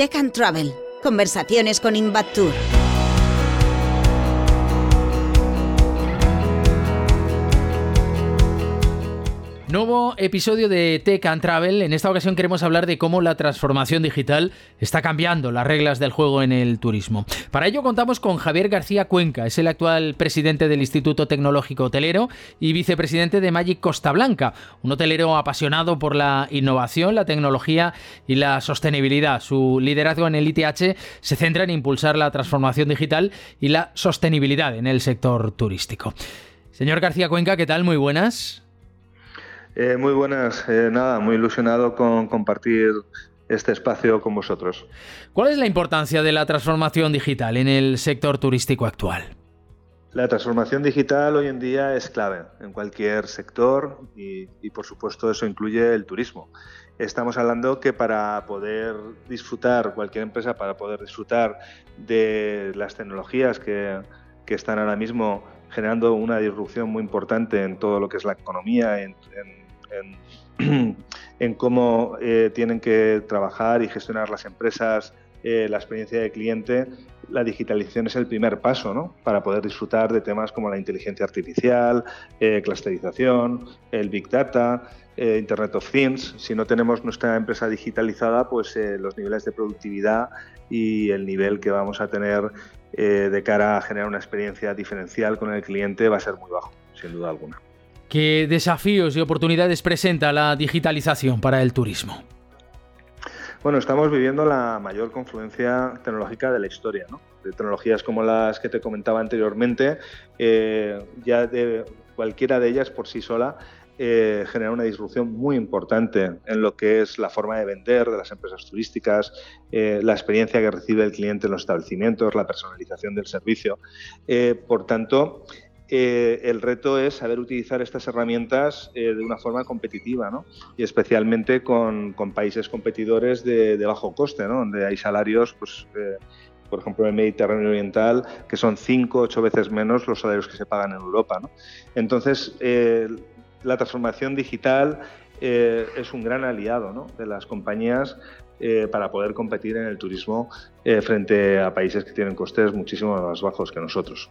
Tech and Travel. Conversaciones con Invatur. Nuevo episodio de Tech and Travel. En esta ocasión queremos hablar de cómo la transformación digital está cambiando las reglas del juego en el turismo. Para ello contamos con Javier García Cuenca, es el actual presidente del Instituto Tecnológico Hotelero y vicepresidente de Magic Costa Blanca, un hotelero apasionado por la innovación, la tecnología y la sostenibilidad. Su liderazgo en el ITH se centra en impulsar la transformación digital y la sostenibilidad en el sector turístico. Señor García Cuenca, ¿qué tal? Muy buenas. Eh, muy buenas, eh, nada, muy ilusionado con compartir este espacio con vosotros. ¿Cuál es la importancia de la transformación digital en el sector turístico actual? La transformación digital hoy en día es clave en cualquier sector y, por supuesto eso incluye el turismo. Estamos hablando que para poder disfrutar, cualquier empresa para poder disfrutar de las tecnologías que, que están ahora mismo generando una disrupción muy importante en todo lo que es la economía, en, en, cómo eh, tienen que trabajar y gestionar las empresas eh, la experiencia de cliente, la digitalización es el primer paso ¿no? para poder disfrutar de temas como la inteligencia artificial, eh, clusterización, el Big Data, Internet of Things. Si no tenemos nuestra empresa digitalizada, pues los niveles de productividad y el nivel que vamos a tener de cara a generar una experiencia diferencial con el cliente va a ser muy bajo, sin duda alguna. ¿Qué desafíos y oportunidades presenta la digitalización para el turismo? Bueno, estamos viviendo la mayor confluencia tecnológica de la historia, ¿no? De tecnologías como las que te comentaba anteriormente, eh, ya de cualquiera de ellas por sí sola eh, genera una disrupción muy importante en lo que es la forma de vender de las empresas turísticas, eh, la experiencia que recibe el cliente en los establecimientos, la personalización del servicio. por tanto, eh, el reto es saber utilizar estas herramientas eh, de una forma competitiva, ¿no? Y especialmente con, países competidores de, bajo coste, ¿no? Donde hay salarios, pues, eh, por ejemplo, en el Mediterráneo Oriental, que son cinco, ocho veces menos los salarios que se pagan en Europa. Entonces, la transformación digital es un gran aliado de las compañías para poder competir en el turismo frente a países que tienen costes muchísimo más bajos que nosotros.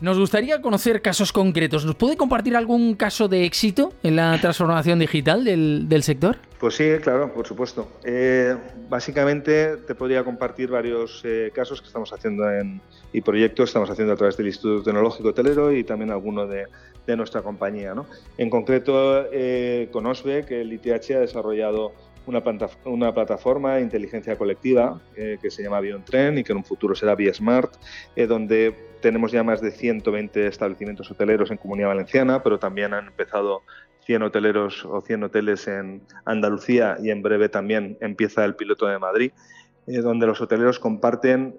Nos gustaría conocer casos concretos. ¿Nos puede compartir algún caso de éxito en la transformación digital del, sector? Pues sí, claro, por supuesto. Eh, básicamente te podría compartir varios eh, casos que estamos haciendo en, y proyectos que estamos haciendo a través del Instituto Tecnológico Hotelero y también alguno de, nuestra compañía. En concreto, eh, con OSBE, que el ITH ha desarrollado una, una plataforma de inteligencia colectiva eh, que se llama BionTren y que en un futuro será BioSmart, eh, donde tenemos ya más de 120 establecimientos hoteleros en Comunidad Valenciana, pero también han empezado 100 hoteleros o 100 hoteles en Andalucía y en breve también empieza el piloto de Madrid, eh, donde los hoteleros comparten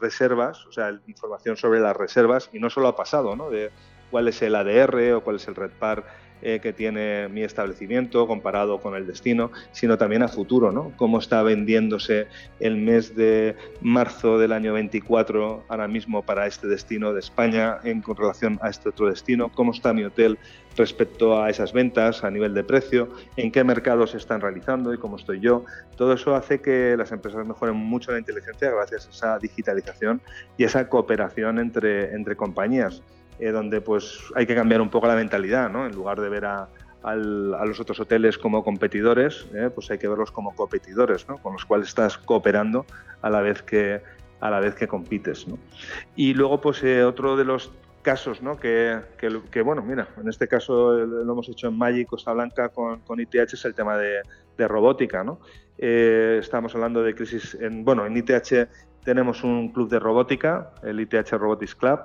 reservas, o sea, información sobre las reservas y no solo ha pasado, ¿no? De cuál es el ADR o cuál es el RedPar eh, que tiene mi establecimiento comparado con el destino, sino también a futuro, ¿no? Cómo está vendiéndose el mes de marzo del año 24 ahora mismo para este destino de España en relación a este otro destino, cómo está mi hotel respecto a esas ventas a nivel de precio, en qué mercados se están realizando y cómo estoy yo. Todo eso hace que las empresas mejoren mucho la inteligencia gracias a esa digitalización y esa cooperación entre, entre compañías. Eh, donde pues hay que cambiar un poco la mentalidad, ¿no? En lugar de ver a, los otros hoteles como competidores, eh, pues hay que verlos como competidores, ¿no? Con los cuales estás cooperando a la vez que a la vez que compites, ¿no? Y luego pues eh, otro de los casos, ¿no? Que, que, bueno, mira, en este caso lo hemos hecho en Magic Costa Blanca con, con ITH es el tema de, robótica, ¿no? estamos hablando de crisis en, bueno, en ITH tenemos un club de robótica, el ITH Robotics Club,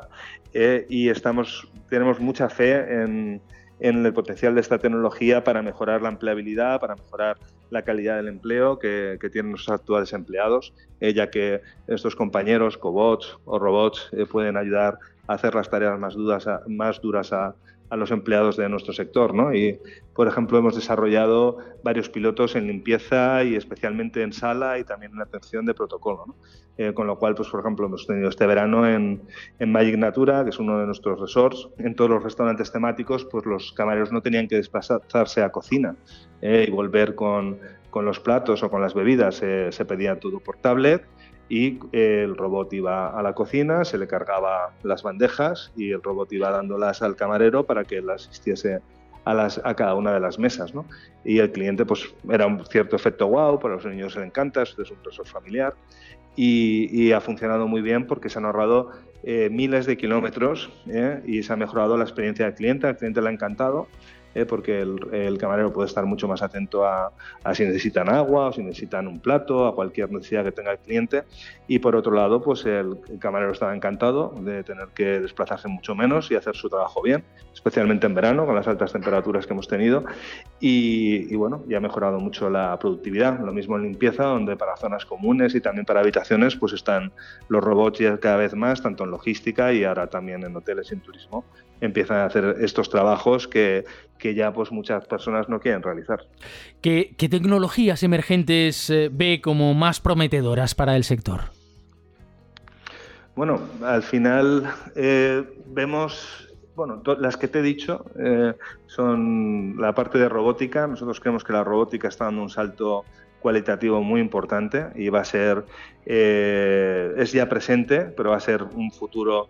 eh, y estamos, tenemos mucha fe en, el potencial de esta tecnología para mejorar la empleabilidad, para mejorar la calidad del empleo que, tienen los actuales empleados, eh, ya que estos compañeros, cobots o robots, eh, pueden ayudar hacer las tareas más, duras más duras a, a los empleados de nuestro sector. ¿no? Y, por ejemplo, hemos desarrollado varios pilotos en limpieza y especialmente en sala y también en atención de protocolo. Eh, con lo cual, pues, por ejemplo, hemos tenido este verano en, Magic Natura, que es uno de nuestros resorts. En todos los restaurantes temáticos, pues los camareros no tenían que desplazarse a cocina eh, y volver con, con los platos o con las bebidas se pedía todo por tablet y el robot iba a la cocina, se le cargaba las bandejas y el robot iba dándolas al camarero para que las asistiese a, las, a cada una de las mesas. ¿no? Y el cliente, pues era un cierto efecto wow, para los niños les encanta, es un profesor familiar y, ha funcionado muy bien porque se han ahorrado eh, miles de kilómetros ¿eh? y se ha mejorado la experiencia del cliente, al cliente le ha encantado ¿eh? porque el, camarero puede estar mucho más atento a, si necesitan agua o si necesitan un plato, a cualquier necesidad que tenga el cliente. Y por otro lado, pues el, camarero estaba encantado de tener que desplazarse mucho menos y hacer su trabajo bien, especialmente en verano con las altas temperaturas que hemos tenido. Y, bueno, ya ha mejorado mucho la productividad. Lo mismo en limpieza, donde para zonas comunes y también para habitaciones, pues están los robots ya cada vez más, tanto en logística y ahora también en hoteles y en turismo, empiezan a hacer estos trabajos que, que ya pues muchas personas no quieren realizar. ¿Qué, tecnologías emergentes eh, ve como más prometedoras para el sector? Bueno, al final eh, vemos, bueno, las que te he dicho eh, son la parte de robótica. Nosotros creemos que la robótica está dando un salto cualitativo muy importante y va a ser, es ya presente, pero va a ser un futuro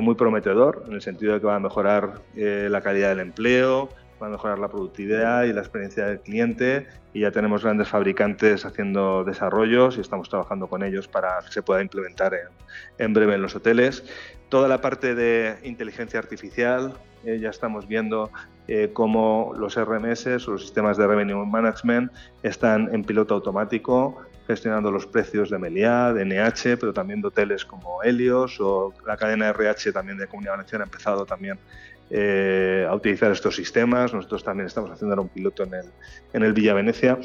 muy prometedor en el sentido de que va a mejorar la calidad del empleo, va a mejorar la productividad y la experiencia del cliente y ya tenemos grandes fabricantes haciendo desarrollos y estamos trabajando con ellos para que se pueda implementar en, breve en los hoteles. Toda la parte de inteligencia artificial, eh, ya estamos viendo eh, cómo los RMS o los sistemas de Revenue Management están en piloto automático gestionando los precios de Meliá, de NH, pero también de hoteles como Helios o la cadena RH también de Comunidad Valenciana ha empezado también eh, a utilizar estos sistemas. Nosotros también estamos haciendo un piloto en el, en el Villa Venecia.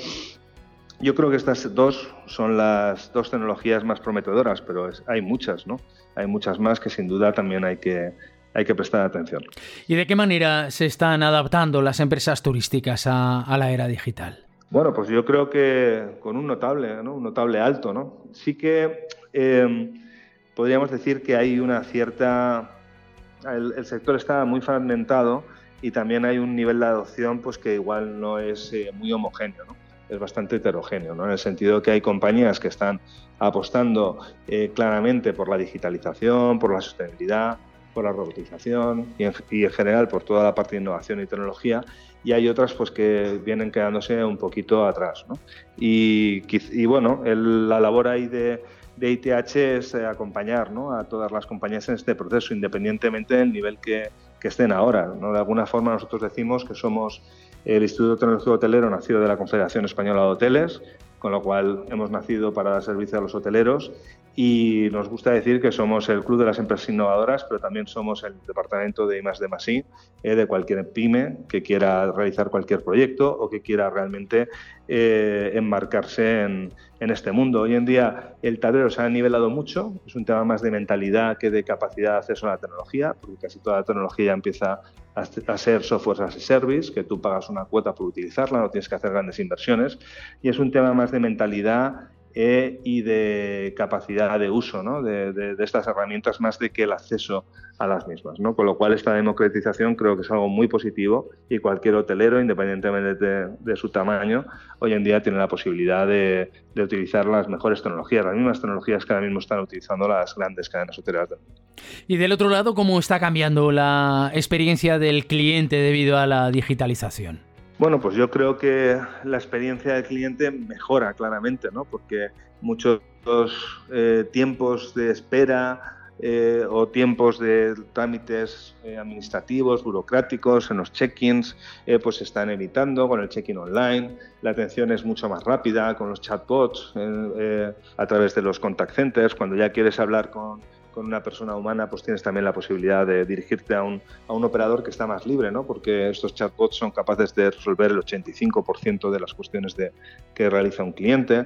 Yo creo que estas dos son las dos tecnologías más prometedoras, pero hay muchas, ¿no? Hay muchas más que sin duda también hay que, hay que prestar atención. ¿Y de qué manera se están adaptando las empresas turísticas a, la era digital? Bueno, pues yo creo que con un notable, ¿no? un notable alto, ¿no? Sí que eh, podríamos decir que hay una cierta el, sector está muy fragmentado y también hay un nivel de adopción pues que igual no es eh, muy homogéneo, ¿no? es bastante heterogéneo, ¿no? en el sentido que hay compañías que están apostando eh, claramente por la digitalización, por la sostenibilidad, por la robotización y en, general por toda la parte de innovación y tecnología y hay otras pues que vienen quedándose un poquito atrás. ¿no? Y, y, bueno, la labor ahí de, de ITH es eh, acompañar a todas las compañías en este proceso, independientemente del nivel que, estén ahora. ¿no? De alguna forma nosotros decimos que somos el Instituto Tecnológico Hotelero nacido de la Confederación Española de Hoteles, con lo cual hemos nacido para dar servicio a los hoteleros y nos gusta decir que somos el club de las empresas innovadoras, pero también somos el departamento de I+D+I eh, de cualquier pyme que quiera realizar cualquier proyecto o que quiera realmente eh, enmarcarse en, en, este mundo. Hoy en día el tablero se ha nivelado mucho, es un tema más de mentalidad que de capacidad de acceso a la tecnología, porque casi toda la tecnología ya empieza a, ser software as a service, que tú pagas una cuota por utilizarla, no tienes que hacer grandes inversiones, y es un tema más de mentalidad y de capacidad de uso ¿no? de, estas herramientas más de que el acceso a las mismas. ¿no? Con lo cual esta democratización creo que es algo muy positivo y cualquier hotelero, independientemente de, su tamaño, hoy en día tiene la posibilidad de, utilizar las mejores tecnologías, las mismas tecnologías que ahora mismo están utilizando las grandes cadenas hoteleras. Y del otro lado, ¿cómo está cambiando la experiencia del cliente debido a la digitalización? Bueno, pues yo creo que la experiencia del cliente mejora claramente, ¿no? Porque muchos eh, tiempos de espera eh, o tiempos de trámites eh, administrativos, burocráticos, en los check-ins, pues se están evitando con el check-in online. La atención es mucho más rápida con los chatbots a través de los contact centers. Cuando ya quieres hablar con con una persona humana, pues tienes también la posibilidad de dirigirte a un, a un operador que está más libre, ¿no? porque estos chatbots son capaces de resolver el 85% de las cuestiones de, que realiza un cliente.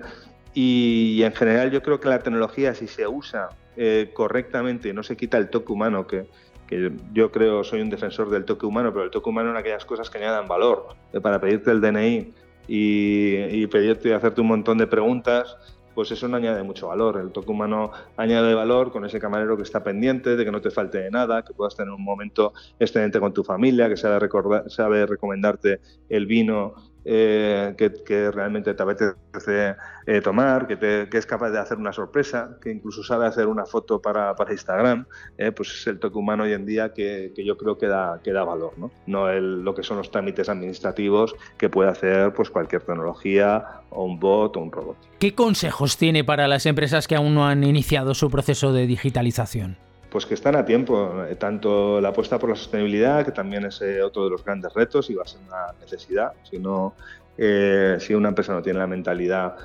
Y, en general yo creo que la tecnología, si se usa eh, correctamente y no se quita el toque humano, que, que yo creo, soy un defensor del toque humano, pero el toque humano en aquellas cosas que añadan valor, eh, para pedirte el DNI y, y pedirte y hacerte un montón de preguntas, pues eso no añade mucho valor. El toque humano añade valor con ese camarero que está pendiente de que no te falte de nada, que puedas tener un momento excelente con tu familia, que sabe, recordar, sabe recomendarte el vino eh, que, realmente te apetece eh, tomar, que, te, es capaz de hacer una sorpresa, que incluso sabe hacer una foto para, para Instagram, eh, pues es el toque humano hoy en día que, yo creo que da, que da valor, no, no el, lo que son los trámites administrativos que puede hacer pues cualquier tecnología o un bot o un robot. ¿Qué consejos tiene para las empresas que aún no han iniciado su proceso de digitalización? Pues que están a tiempo, eh, tanto la apuesta por la sostenibilidad, que también es eh, otro de los grandes retos y va a ser una necesidad, si, eh, si una empresa no tiene la mentalidad,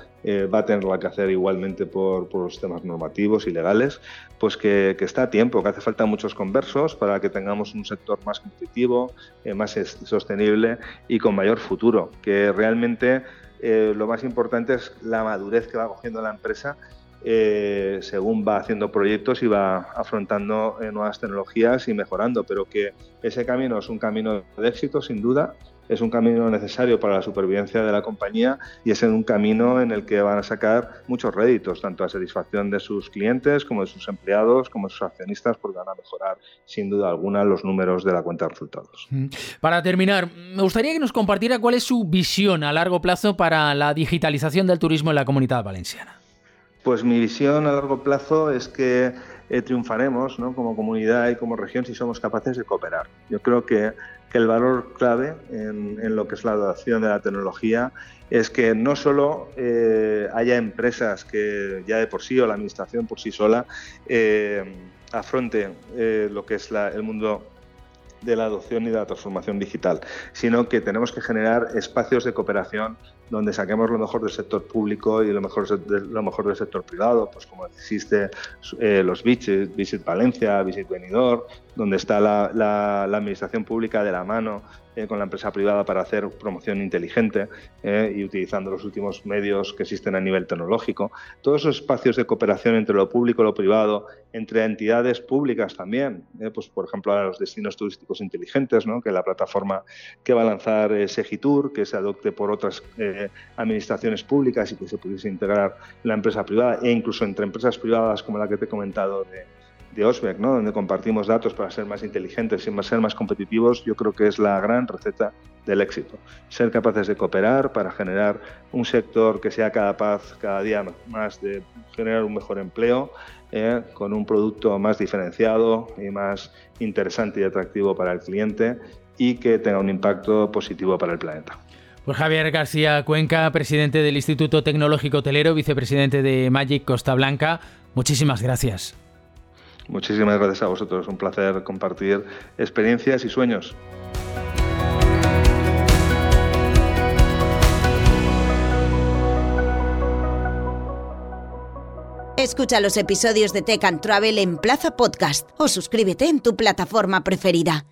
va a tenerla que hacer igualmente por, los temas normativos y legales, pues que, está a tiempo, que hace falta muchos conversos para que tengamos un sector más competitivo, más sostenible y con mayor futuro, que realmente lo más importante es la madurez que va cogiendo la empresa eh, según va haciendo proyectos y va afrontando eh, nuevas tecnologías y mejorando, pero que ese camino es un camino de éxito, sin duda, es un camino necesario para la supervivencia de la compañía y es un camino en el que van a sacar muchos réditos, tanto a satisfacción de sus clientes como de sus empleados, como de sus accionistas, porque van a mejorar sin duda alguna los números de la cuenta de resultados. Para terminar, me gustaría que nos compartiera cuál es su visión a largo plazo para la digitalización del turismo en la comunidad valenciana. Pues mi visión a largo plazo es que eh, triunfaremos como comunidad y como región si somos capaces de cooperar. Yo creo que, el valor clave en, lo que es la adopción de la tecnología es que no solo eh, haya empresas que ya de por sí o la administración por sí sola eh, afronte lo que es el mundo de la adopción y de la transformación digital, sino que tenemos que generar espacios de cooperación donde saquemos lo mejor del sector público y lo mejor, de, lo mejor del sector privado, pues como existe eh, los Visit, Visit Valencia, Visit Benidorm, donde está la, administración pública de la mano eh, con la empresa privada para hacer promoción inteligente eh, y utilizando los últimos medios que existen a nivel tecnológico. Todos esos espacios de cooperación entre lo público y lo privado, entre entidades públicas también, eh, pues por ejemplo los destinos turísticos inteligentes, ¿no? que la plataforma que va a lanzar Segitur, que se adopte por otras administraciones públicas y que se pudiese integrar la empresa privada e incluso entre empresas privadas como la que te he comentado de de Osberg, ¿no? donde compartimos datos para ser más inteligentes y ser más competitivos, yo creo que es la gran receta del éxito. Ser capaces de cooperar para generar un sector que sea capaz cada día más de generar un mejor empleo, eh, con un producto más diferenciado y más interesante y atractivo para el cliente y que tenga un impacto positivo para el planeta. Pues Javier García Cuenca, presidente del Instituto Tecnológico Hotelero, vicepresidente de Magic Costa Blanca, muchísimas gracias. Muchísimas gracias a vosotros, un placer compartir experiencias y sueños. Escucha los episodios de Tech and Travel en Plaza Podcast o suscríbete en tu plataforma preferida.